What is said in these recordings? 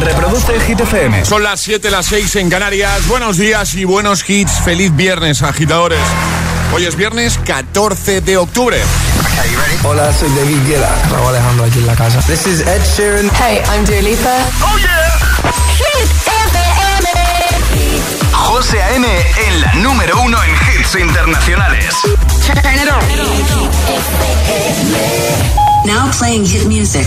Reproduce Hit FM. Son las 7, las 6 en Canarias. Buenos días y buenos hits. Feliz viernes, agitadores. Hoy es viernes 14 de octubre. Hola, soy David Guetta. Raúl Alejandro aquí en la casa. This is Ed Sheeran. Hey, I'm Dua Lipa. ¡Oh, yeah! Hit FM. José A.M. en la número uno en hits internacionales. Turn it on. Now playing hit music.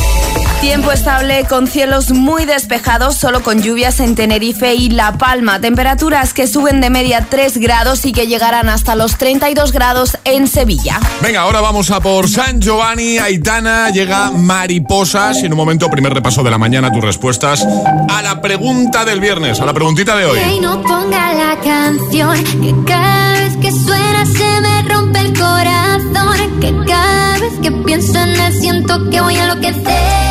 Tiempo estable con cielos muy despejados, solo con lluvias en Tenerife y La Palma. Temperaturas que suben de media 3 grados y que llegarán hasta los 32 grados en Sevilla. Venga, ahora vamos a por San Giovanni. Aitana llega mariposas. Y en un momento, primer repaso de la mañana, tus respuestas a la pregunta del viernes, a la preguntita de hoy. Que no ponga la canción, que cada vez que suena se me rompe el corazón. Que cada vez que pienso en él siento que voy a enloquecer.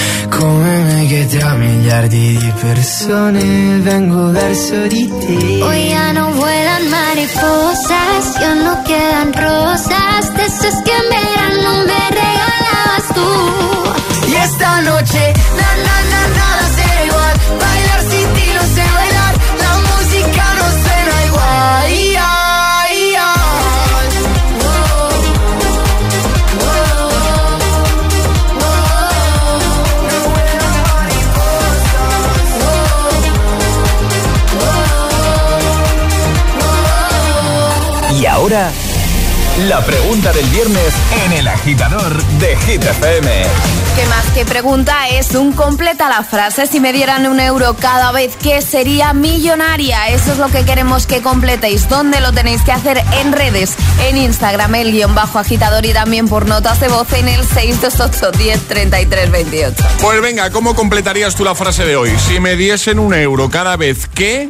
Come me che tra miliardi di persone vengo verso di te. Hoy ya no vuelan mariposas, ya no quedan rosas, de esas que en verano me regalabas tú. Y esta noche, na na na la pregunta del viernes en el agitador de Hit FM. ¿Qué más que pregunta es un completa la frase? Si me dieran un euro cada vez que sería millonaria. Eso es lo que queremos que completéis. ¿Dónde lo tenéis que hacer? En redes, en Instagram, el guion bajo agitador y también por notas de voz en el 628 10 33 28. Pues venga, ¿cómo completarías tú la frase de hoy? Si me diesen un euro cada vez que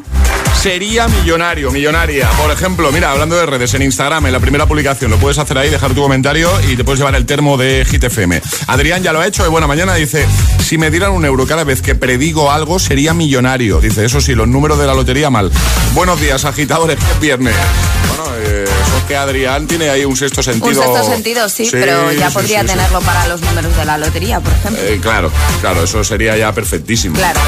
sería millonario, millonaria. Por ejemplo, mira, hablando de redes, en Instagram, en la primera publicación, lo puedes hacer ahí, dejar tu comentario y te puedes llevar el termo de Hit FM. Adrián ya lo ha hecho, de buena mañana, dice, si me dieran un euro cada vez que predigo algo, sería millonario. Dice, eso sí, los números de la lotería mal. Buenos días, agitadores, que es viernes. Eso es que Adrián tiene ahí un sexto sentido. Un sexto sentido, sí, pero ya sí, podría sí, sí. tenerlo para los números de la lotería, por ejemplo. Eh, claro, claro, eso sería ya perfectísimo. Claro.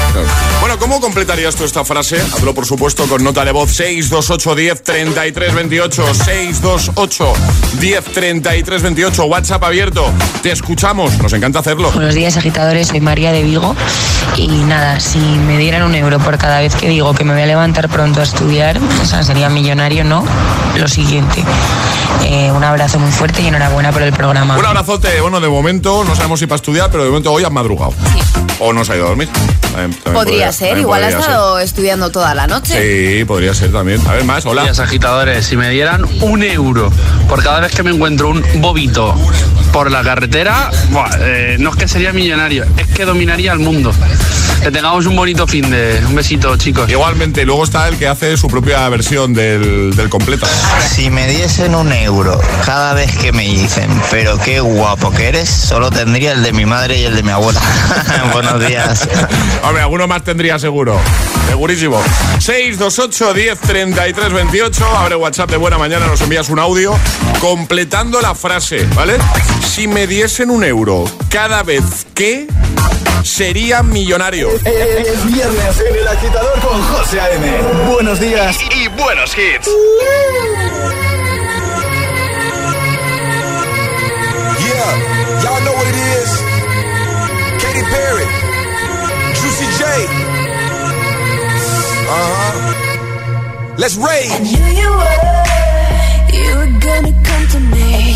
Bueno, ¿cómo completarías tú esta frase? Hablo, por supuesto, con nota de voz 628 10 33 28 628 10 33 28 WhatsApp abierto. Te escuchamos, nos encanta hacerlo. Buenos días, agitadores. Soy María de Vigo. Y nada, si me dieran un euro por cada vez que digo que me voy a levantar pronto a estudiar, o sea, sería millonario, ¿no? Lo siguiente. Eh, un abrazo muy fuerte y enhorabuena por el programa. Un abrazote. Bueno, de momento no sabemos si para estudiar, pero de momento hoy has madrugado. O no se ha ido a dormir. podría, ser, igual ha estado estudiando toda la noche. Sí, podría ser también. A ver, más, hola. Días agitadores, si me dieran un euro por cada vez que me encuentro un bobito por la carretera, eh, no es que sería millonario, es que dominaría el mundo. Que tengamos un bonito fin de. Un besito, chicos. Igualmente, luego está el que hace su propia versión del, del completo. Si me diesen un euro cada vez que me dicen, pero qué guapo que eres, solo tendría el de mi madre y el de mi abuela. Buenos días. Hombre, alguno más tendría seguro. Segurísimo. 628 10 33 28. Abre WhatsApp de buena mañana, nos envías un audio completando la frase, ¿vale? Si me diesen un euro cada vez que sería millonario. Es, viernes en el agitador con José A.M. Buenos días y, buenos hits. Y'all know what it is. Katy Perry, Juicy J. Uh huh. Let's rage. I knew you were, you were gonna come to me.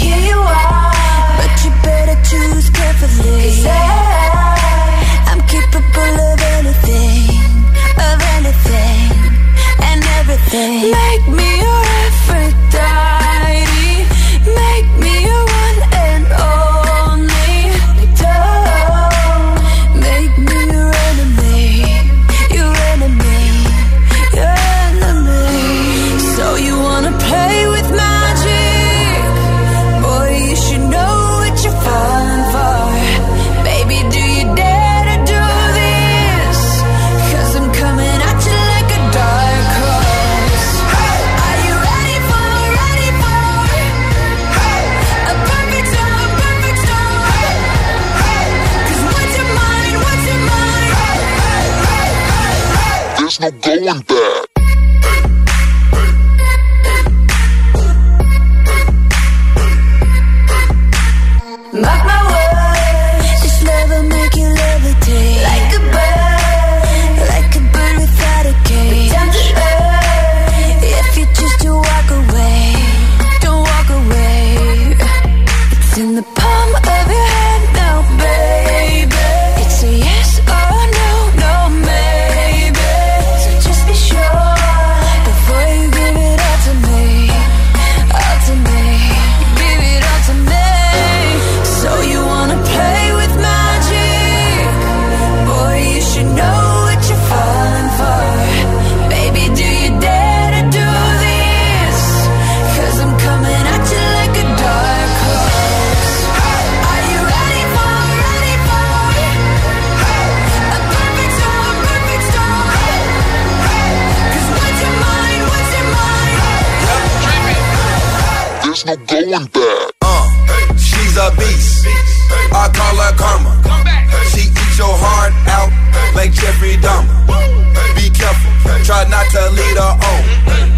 There's no going back. Uh, she's a beast. I call her karma. She eats your heart out like Jeffrey Dahmer. Be careful, try not to lead her on.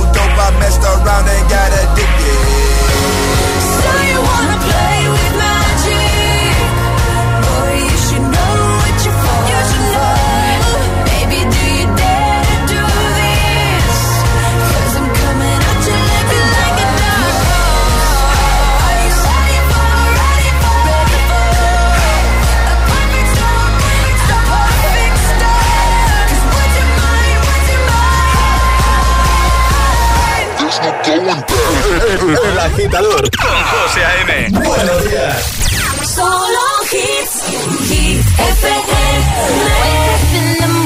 dope, I messed around and got addicted. El agitador con José A.M. Buenos días. Solo hits, hit FM.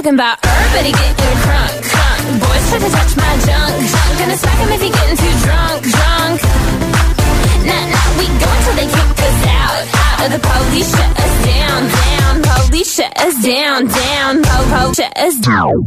talking about everybody getting crunk, crunk. Boys try to touch my junk, junk. Gonna smack him if he getting too drunk, drunk. Nah, nah, we go until they kick us out, out. Or the police shut us down, down. Police shut us down, down. Po, po, shut us down.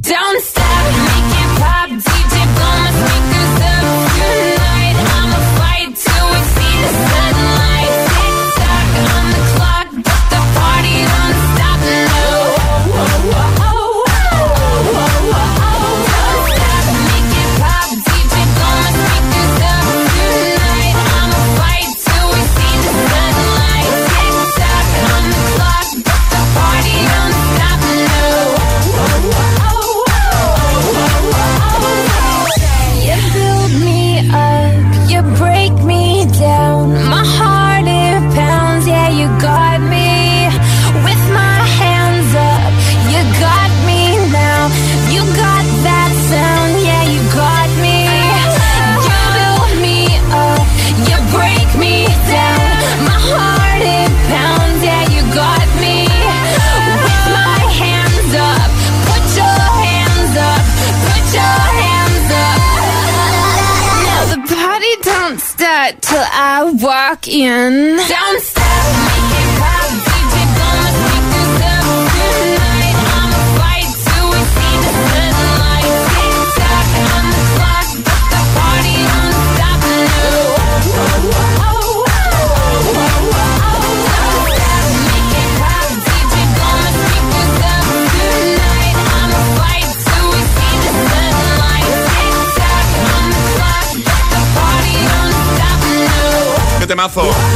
Till I walk in. Don't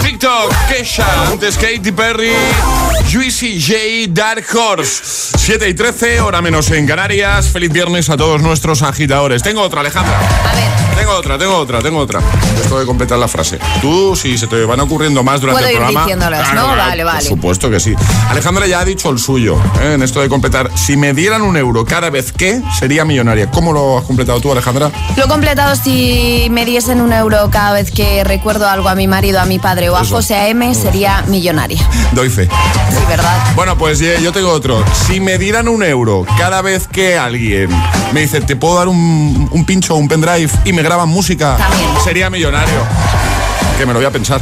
TikTok, Kesha, antes Katy Perry, Juicy J, Dark Horse. 7 y 13, hora menos en Canarias. Feliz viernes a todos nuestros agitadores. Tengo otra, Alejandra. A ver, Tengo otra, tengo otra, tengo otra. Esto de completar la frase. Tú, si se te van ocurriendo más durante Puedo el ir programa. diciéndolas, ¿no? Vale, vale. Por supuesto que sí. Alejandra ya ha dicho el suyo, ¿eh? en esto de completar. Si me dieran un euro cada vez que, sería millonaria. ¿Cómo lo has completado tú, Alejandra? lo he completado si me diesen un euro cada vez que recuerdo algo a mi marido, a mi padre o a Eso. José A.M., sería millonaria. Doy fe. Sí, ¿verdad? Bueno, pues eh, yo tengo otro. Si me dieran un euro cada vez que alguien me dice, te puedo dar un, un pincho un pendrive y me graban música, También. sería millonario. Que me lo voy a pensar.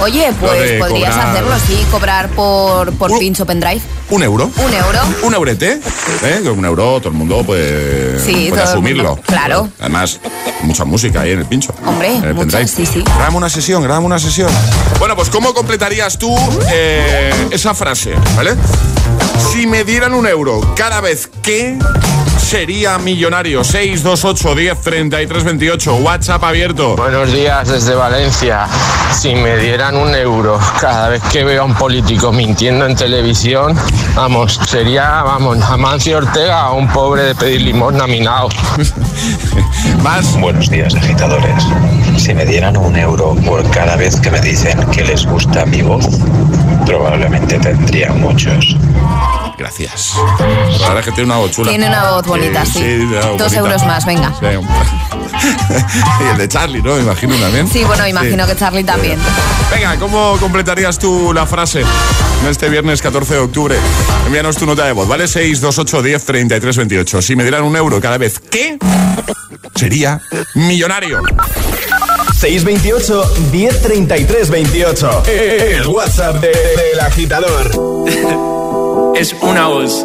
Oye, pues podrías cobrar- hacerlo, sí, cobrar por, por pincho pendrive. ¿Un euro? Un euro. Un eurete, ¿eh? Un euro, todo el mundo puede, Sí, puede asumirlo. mundo, claro. Además, mucha música ahí en el pincho. Hombre, en el mucha, pendrive. sí, sí. Grabame una sesión, grabame una sesión. Bueno, pues ¿cómo completarías tú eh, esa frase, ¿vale? Si me dieran un euro cada vez que sería millonario. 628 10 33 28. WhatsApp abierto. Buenos días desde Valencia. Si me dieran un euro cada vez que veo a un político mintiendo en televisión, vamos, sería, vamos, Amancio Ortega un pobre de pedir limosna minado. Más. Buenos días, agitadores. Si me dieran un euro por cada vez que me dicen que les gusta mi voz, probablemente tendría muchos. Gracias. La verdad es que tiene una voz chula. Tiene una voz bonita, sí. tiene una voz Dos bonita. euros más, venga. Sí. y el de Charlie, ¿no? Me imagino también. Sí, bueno, imagino que Charlie también. Venga, ¿cómo completarías tú la frase en este viernes 14 de octubre? Envíanos tu nota de voz, ¿vale? 628 10 33 28. Si me dieran un euro cada vez que sería millonario. 628 1033 28. El WhatsApp de- del agitador. es una voz.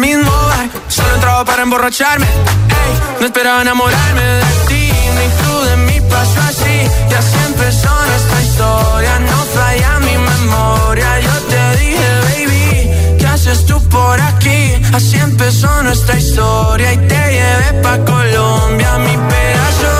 mismo bar. Solo entraba para emborracharme, ey, no esperaba enamorarme de ti, ni tú de mí pasó así. Y así empezó nuestra historia, no falla mi memoria. Yo te dije, baby, ¿qué haces tú por aquí? Así empezó nuestra historia y te llevé pa' Colombia, mi pedazo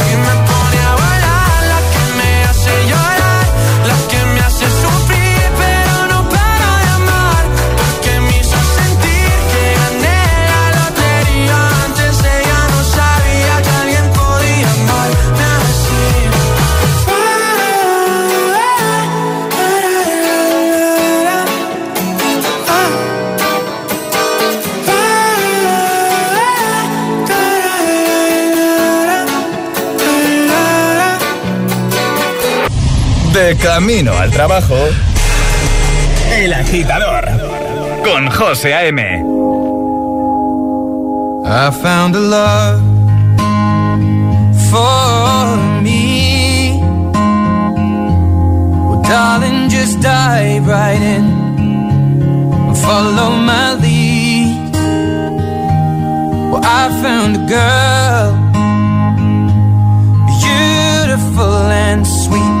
De camino al trabajo. El agitador. Con José A.M. I found a love for me. Well, darling, just dive right in and follow my lead. Well, I found a girl, beautiful and sweet.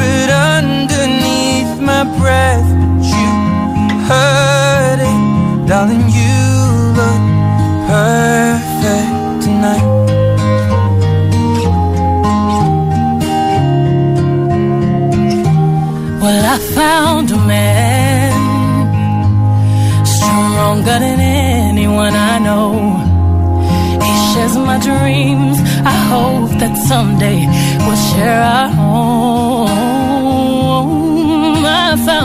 whispered underneath my breath, but you heard it, darling. You look perfect tonight. Well, I found a man stronger than anyone I know. He shares my dreams. I hope that someday we'll share our home.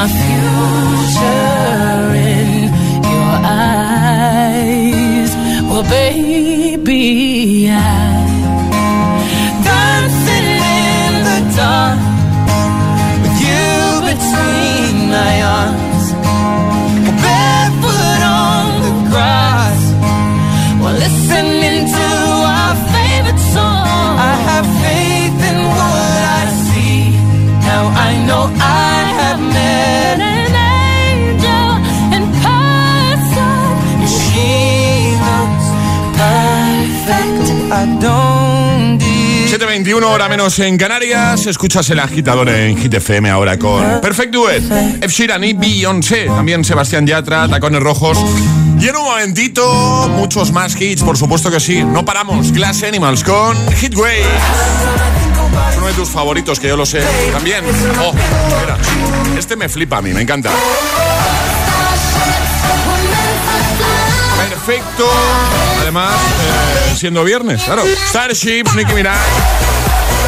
my future in your eyes. Well, baby, I dancing in the dark with you between my arms. Barefoot on the grass while listening to our favorite song. I have faith in what I see. Now I know I 7.21 hora menos en Canarias. Escuchas el agitador en Hit FM ahora con Perfect Duet, Ed Sheeran y Beyoncé. También Sebastián Yatra, Tacones Rojos. Y en un momentito, muchos más hits, por supuesto que sí. No paramos. Glass Animals con Hitway. Es uno de tus favoritos, que yo lo sé. También. Oh, mira. Este me flipa a mí, me encanta. Perfecto. Además, eh, siendo viernes, claro. Starships, Nicki Minaj.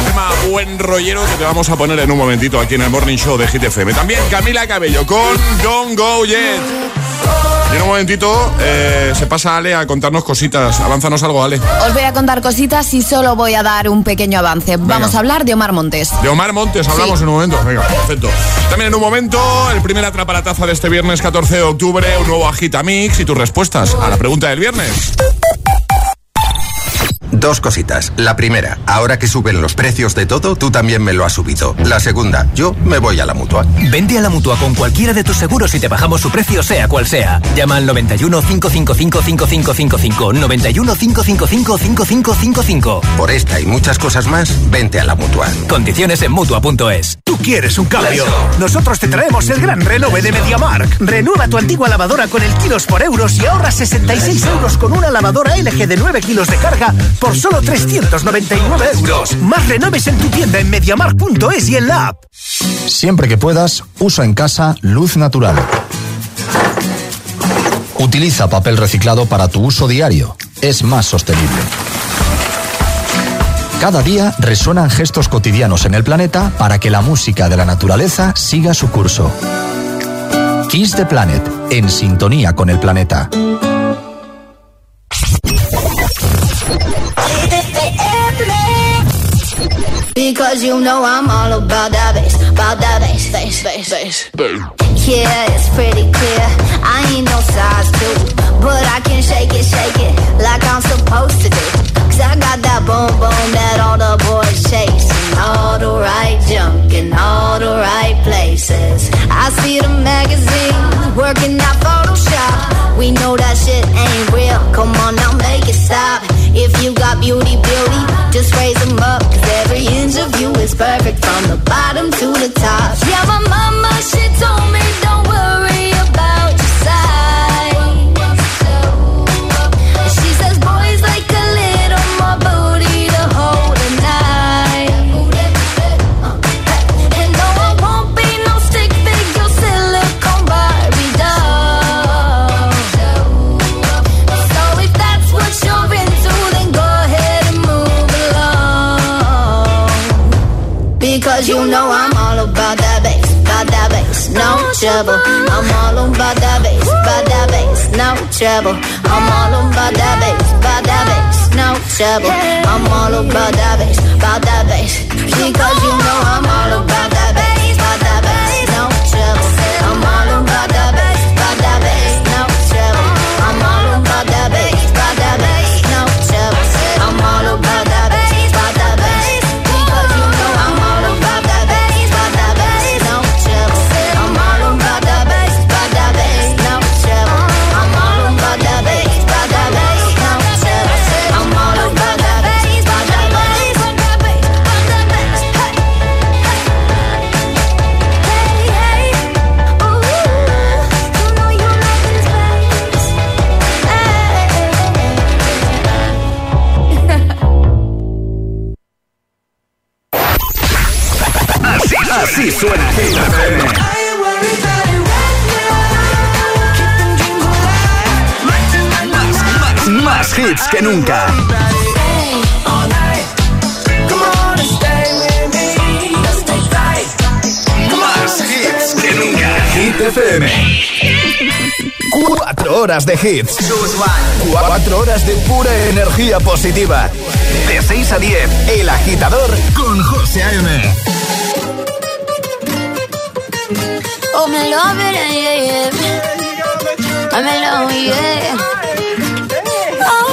Tema buen rollero que te vamos a poner en un momentito aquí en el Morning Show de Hit FM. También Camila Cabello con Don't Go Yet. Y en un momentito eh, se pasa Ale a contarnos cositas. Avánzanos algo, Ale. Os voy a contar cositas y solo voy a dar un pequeño avance. Vamos a hablar de Omar Montes. De Omar Montes hablamos Sí. en un momento. Venga, perfecto. También en un momento, el primer atrapa la taza de este viernes 14 de octubre, un nuevo Agita Mix y tus respuestas a la pregunta del viernes. Dos cositas. La primera, ahora que suben los precios de todo, tú también me lo has subido. La segunda, yo me voy a la mutua. Vente a la mutua con cualquiera de tus seguros y te bajamos su precio, sea cual sea. Llama al 91 555 5555. 91 555 5555. Por esta y muchas cosas más, vente a la mutua. Condiciones en mutua.es. ¿Tú quieres un cambio? Nosotros te traemos el gran renove de MediaMark. Renueva tu antigua lavadora con el kilos por euros y ahorra 66 euros con una lavadora LG de 9 kilos de carga por solo 399 euros. Más renoves en tu tienda en MediaMark.es y en la app. Siempre que puedas, usa en casa luz natural. Utiliza papel reciclado para tu uso diario. Es más sostenible. Cada día resuenan gestos cotidianos en el planeta para que la música de la naturaleza siga su curso. Kiss the Planet, en sintonía con el planeta. Because you know I'm all about that bass, about that bass, bass, bass, bass. bass. Yeah, it's pretty clear. I ain't no size two, but I can shake it, shake it like I'm supposed to do. Cause I got that boom boom that all the boys chase. And all the right junk in all the right places. I see the magazine working out Photoshop. We know that shit ain't real. Come on now, make it stop. If you got beauty, beauty, just raise them up. Cause every inch of you is perfect from the bottom to the top. Yeah, my mama, she told me don't worry trouble. I'm all about that bass, about that bass, no trouble. I'm all about that bass, about that bass. Because you que nunca. Más hits que nunca. Hit FM. Cuatro horas de hits. Cuatro horas de pura energía positiva. De 6 a 10, El Agitador con José A.M. Oh, me love it, yeah, yeah. I'm alone, yeah. I'll replay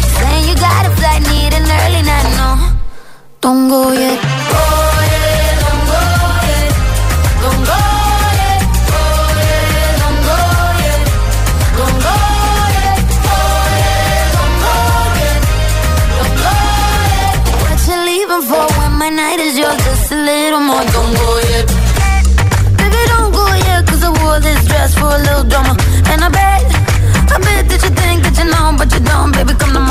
Saying you got a flight, need an early night, no. Don't go yet. Don't go yet. Don't go yet. Don't go yet. Don't go yet. Don't go yet. Don't go yet. What you leaving for when my night is yours? Just a little more. Don't go yet. Baby, don't go I wore this dress for a little drama. And I bet, I bet that you think that you know, but you don't, baby, come to mama.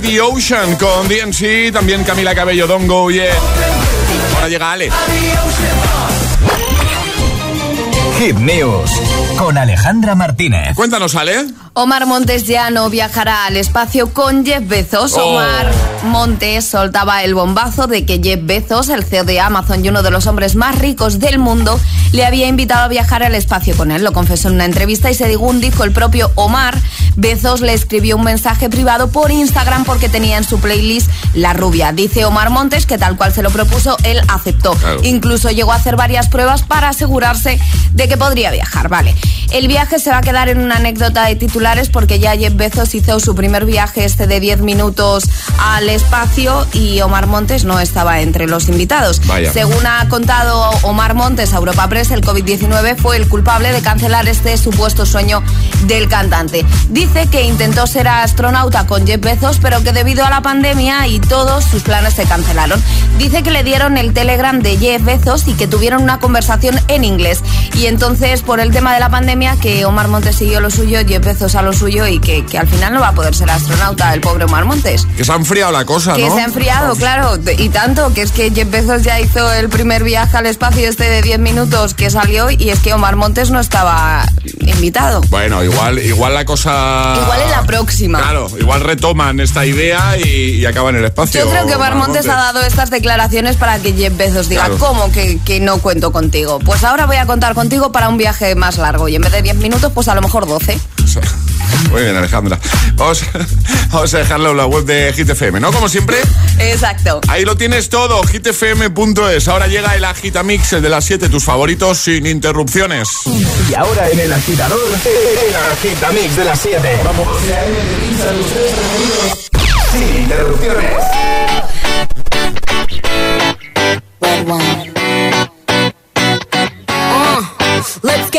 the Ocean con DNC, también Camila Cabello, Don't Go Yet. Ahora llega Ale. Hit News con Alejandra Martínez. Cuéntanos, Ale. Omar Montes ya no viajará al espacio con Jeff Bezos. Oh. Omar Montes soltaba el bombazo de que Jeff Bezos, el CEO de Amazon y uno de los hombres más ricos del mundo, le había invitado a viajar al espacio con él. Lo confesó en una entrevista y según dijo el propio Omar, Bezos le escribió un mensaje privado por Instagram porque tenía en su playlist La Rubia. Dice Omar Montes que tal cual se lo propuso, él aceptó. Claro. Incluso llegó a hacer varias pruebas para asegurarse de que podría viajar. Vale. El viaje se va a quedar en una anécdota de porque ya Jeff Bezos hizo su primer viaje este de 10 minutos al espacio y Omar Montes no estaba entre los invitados. Vaya. Según ha contado Omar Montes a Europa Press, el COVID-19 fue el culpable de cancelar este supuesto sueño del cantante. Dice que intentó ser astronauta con Jeff Bezos, pero que debido a la pandemia y todos sus planes se cancelaron. Dice que le dieron el telegram de Jeff Bezos y que tuvieron una conversación en inglés. Y entonces, por el tema de la pandemia, que Omar Montes siguió lo suyo, Jeff Bezos a lo suyo y que, que al final no va a poder ser astronauta el pobre Omar Montes. Que se ha enfriado la cosa, Que ¿no? se ha enfriado, claro, y tanto, que es que Jeff Bezos ya hizo el primer viaje al espacio este de 10 minutos que salió y es que Omar Montes no estaba invitado. Bueno, igual, igual la cosa. Igual en la próxima. Claro, igual retoman esta idea y, y acaban el espacio. Yo creo que Omar Montes ha dado estas declaraciones para que Jeff Bezos diga, Claro. ¿cómo que, que no cuento contigo? Pues ahora voy a contar contigo para un viaje más largo y en vez de 10 minutos, pues a lo mejor 12. Muy bien, Alejandra. Vamos, vamos a dejarlo en la web de GTFM, ¿no? Como siempre, Exacto. ahí lo tienes todo, gtfm.es. Ahora llega el Agitamix, el de las 7, tus favoritos, sin interrupciones. Y ahora en el agitador, el agitamix de las 7. Vamos. Sin interrupciones.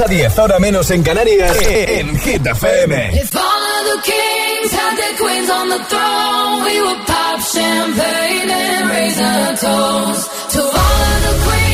a 10, hora menos en Canarias, en Hit FM. If all of the kings had their queens on the throne, we would pop champagne and raise a toast to all of the queens.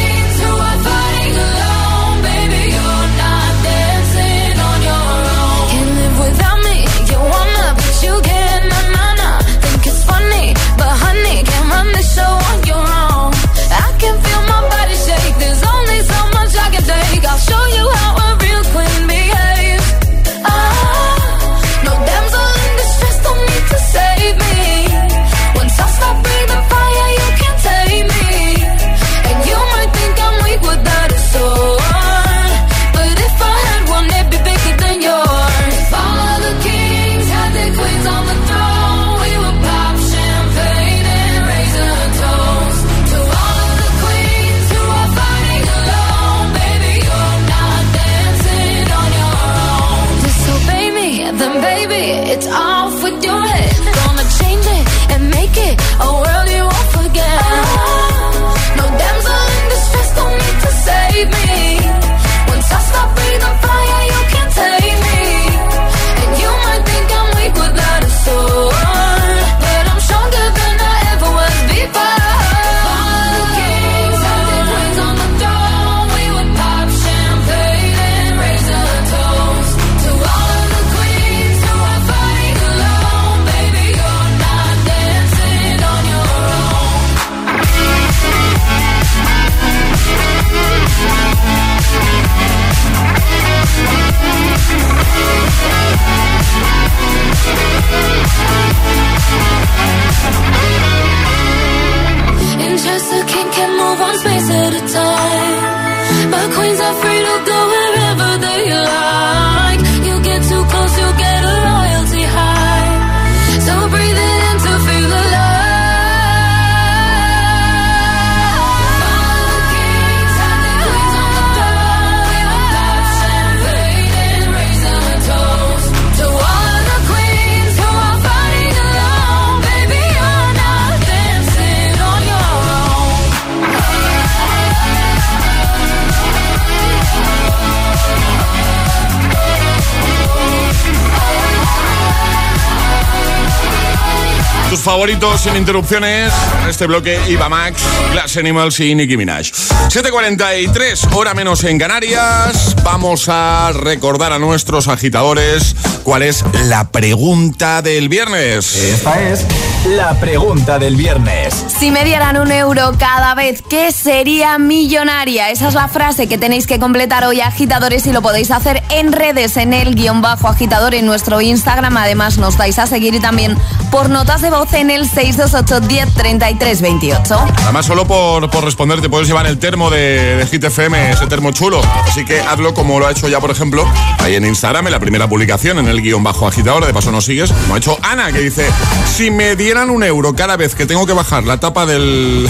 Sin interrupciones este bloque Iba Max, Glass Animals y Nicki Minaj. 7.43, hora menos en Canarias. Vamos a recordar a nuestros agitadores cuál es la pregunta del viernes. Esta es la pregunta del viernes. Si me dieran un euro cada vez, ¿qué sería millonaria? Esa es la frase que tenéis que completar hoy, agitadores, y lo podéis hacer en redes, en el guion bajo agitador, en nuestro Instagram. Además, nos dais a seguir y también por notas de voz en el 628 10 33 28. Además, solo por, por responder te puedes llevar el termo de, de Hit FM, ese termo chulo. Así que hazlo como lo ha hecho ya, por ejemplo, ahí en Instagram, en la primera publicación, en el guion bajo agitador. De paso nos sigues, como ha hecho Ana, que dice, si me dieran un euro cada vez que tengo que bajar la tapa del...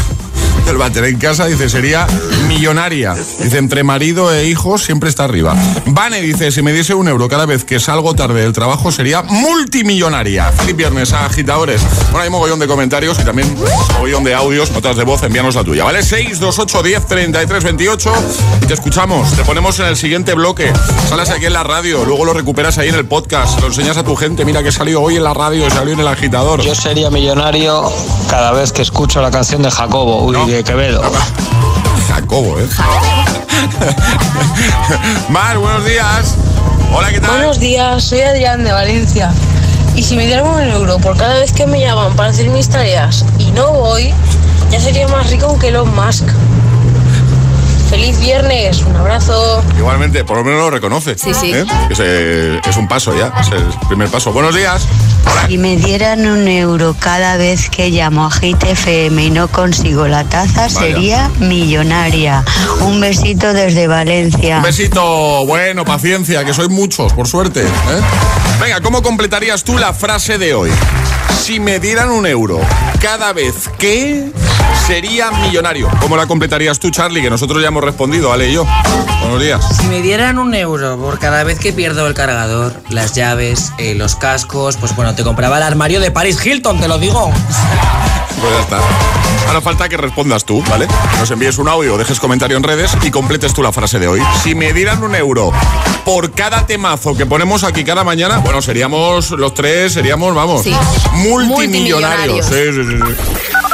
del váter en casa, dice, sería millonaria. Dice, entre marido e hijos siempre está arriba. Vane dice, si me diese un euro cada vez que salgo tarde del trabajo, sería multimillonaria. Feliz viernes a agitadores. Bueno, hay mogollón de comentarios y también mogollón de audios, notas de voz, envíanos la tuya, ¿vale? 628 10 33 28 y te escuchamos. Te ponemos en el siguiente bloque. Sales aquí en la radio, luego lo recuperas ahí en el podcast, lo enseñas a tu gente. Mira que salió hoy en la radio, salió en el agitador. Yo sería millonario cada vez que escucho la canción de Jacobo, uy, de Quevedo. Jacobo, ¿eh? Mar, buenos días. Hola, ¿qué tal? Buenos días, soy Adrián de Valencia. Y si me dieran un euro por cada vez que me llaman para hacer mis tareas y no voy, ya sería más rico que Elon Musk. Feliz viernes, un abrazo. Igualmente, por lo menos lo reconoce. Sí, sí. ¿eh? Es, eh, es un paso ya, es el primer paso. Buenos días. Si me dieran un euro cada vez que llamo a Hit FM y no consigo la taza, sería millonaria. Un besito desde Valencia. Un besito, bueno, paciencia, que sois muchos, por suerte. ¿eh? Venga, ¿cómo completarías tú la frase de hoy? Si me dieran un euro cada vez que sería millonario. ¿Cómo la completarías tú, Charlie? Que nosotros ya hemos respondido, Ale y yo. Buenos días. Si me dieran un euro por cada vez que pierdo el cargador, las llaves, eh, los cascos, pues bueno, te compraba el armario de Paris Hilton, te lo digo. Pues ya está. Ahora falta que respondas tú, ¿vale? Nos envíes un audio, dejes comentario en redes y completes tú la frase de hoy. Si me dieran un euro por cada temazo que ponemos aquí cada mañana, bueno, seríamos los tres, seríamos, vamos, Sí. multimillonarios. Multimillonarios. Sí, sí, sí.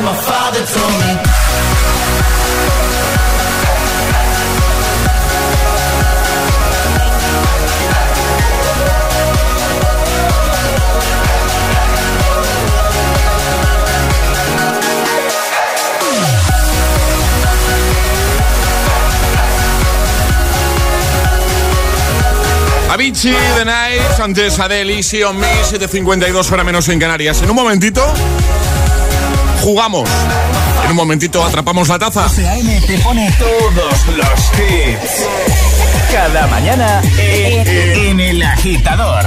My father told me. Avicii, The Nights, antes Adele, Easy on Me, 7.52 hora menos en Canarias. En un momentito, jugamos. En un momentito atrapamos la taza. A.M. te pone todos los hits. Cada mañana en el agitador.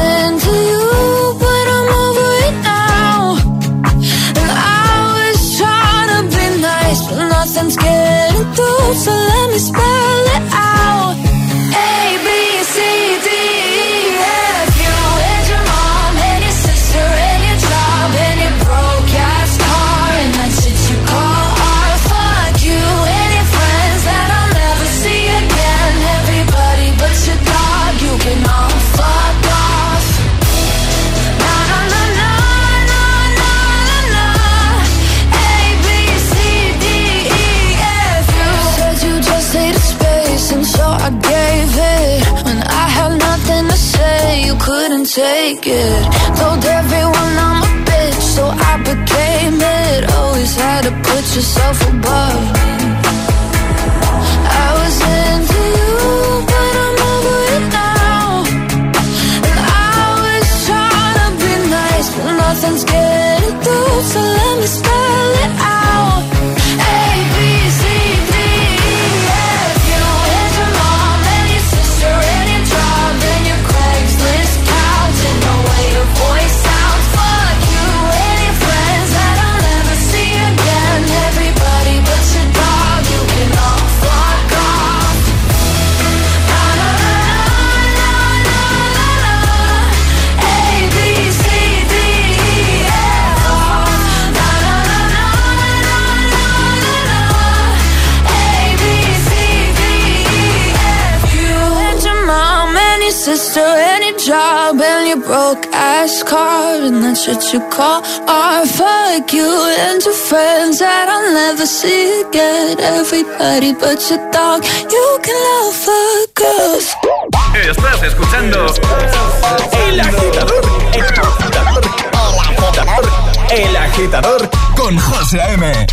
So let take it. Told everyone I'm a bitch, so I became it. Always had to put yourself above. I was into you, but I'm over it now. I was trying be nice, but nothing's getting through, so let me spell it out. Broke ass car and that's what you call art. Fuck you and your friends that I'll never see again. Everybody but your dog, you can love fuck us. Estás escuchando El Agitador. El Agitador. El Agitador con José A.M.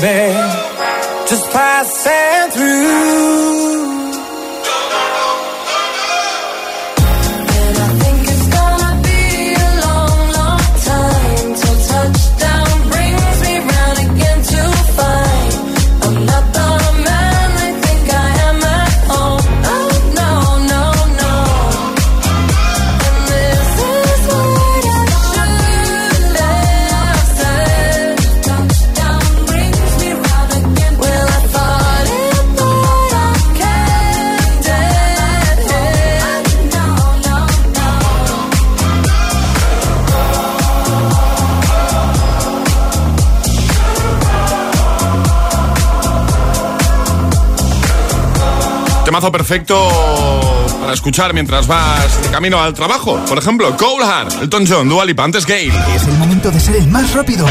baby. Temazo perfecto para escuchar mientras vas de camino al trabajo. Por ejemplo, Cole Hart, Elton John, Dua Lipa, antes Gale. Es el momento de ser el más rápido.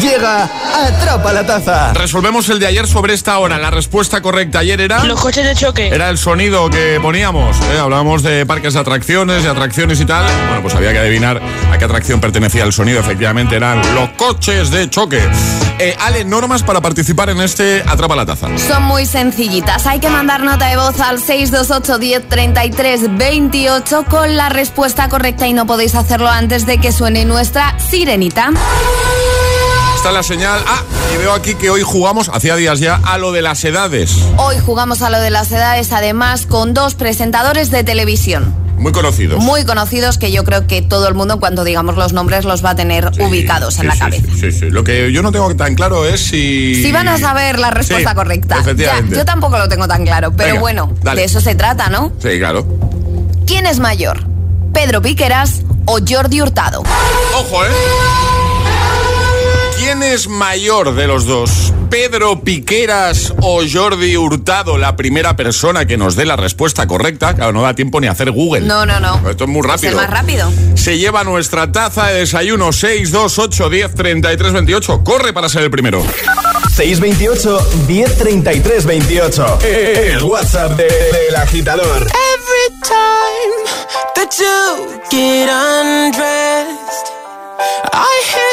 Llega, atrapa la taza. Resolvemos el de ayer sobre esta hora. La respuesta correcta ayer era... Los coches de choque. Era el sonido que poníamos. ¿eh? Hablábamos de parques de atracciones, de atracciones y tal. Bueno, pues había que adivinar a qué atracción pertenecía el sonido. Efectivamente, eran los coches de choque. Eh, Ale, normas para participar en este Atrapa la Taza. Son muy sencillitas. Hay que mandar nota de voz al 628 10 33 28 con la respuesta correcta y no podéis hacerlo antes de que suene nuestra sirenita. Esta es la señal. Ah, y veo aquí que hoy jugamos, hacía días ya, a lo de las edades. Hoy jugamos a lo de las edades, además, con dos presentadores de televisión. Muy conocidos. Muy conocidos que yo creo que todo el mundo, cuando digamos los nombres, los va a tener ubicados en Sí, la cabeza. Sí, sí, sí. Lo que yo no tengo tan claro es si. Si van a saber la respuesta correcta. efectivamente. Ya, yo tampoco lo tengo tan claro, pero Venga, bueno, dale. de eso se trata, ¿no? Sí, claro. ¿Quién es mayor? ¿Pedro Piqueras o Jordi Hurtado? Ojo, ¿eh? ¿Quién es mayor de los dos? ¿Pedro Piqueras o Jordi Hurtado, la primera persona que nos dé la respuesta correcta? Claro, no da tiempo ni a hacer Google. No, no, no. Esto es muy Es rápido. el más rápido. Se lleva nuestra taza de desayuno 628 10 33 28. Corre para ser el primero. 628 1033 28. El WhatsApp de- del agitador. Every time that you get undressed, I hear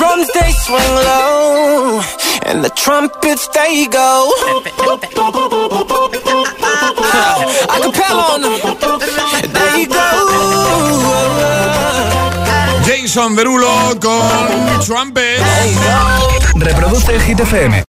drums they swing low, and the trumpets they go. Acapella on them, there you go. Jason Derulo con Trumpet. Reproduce el Hit FM.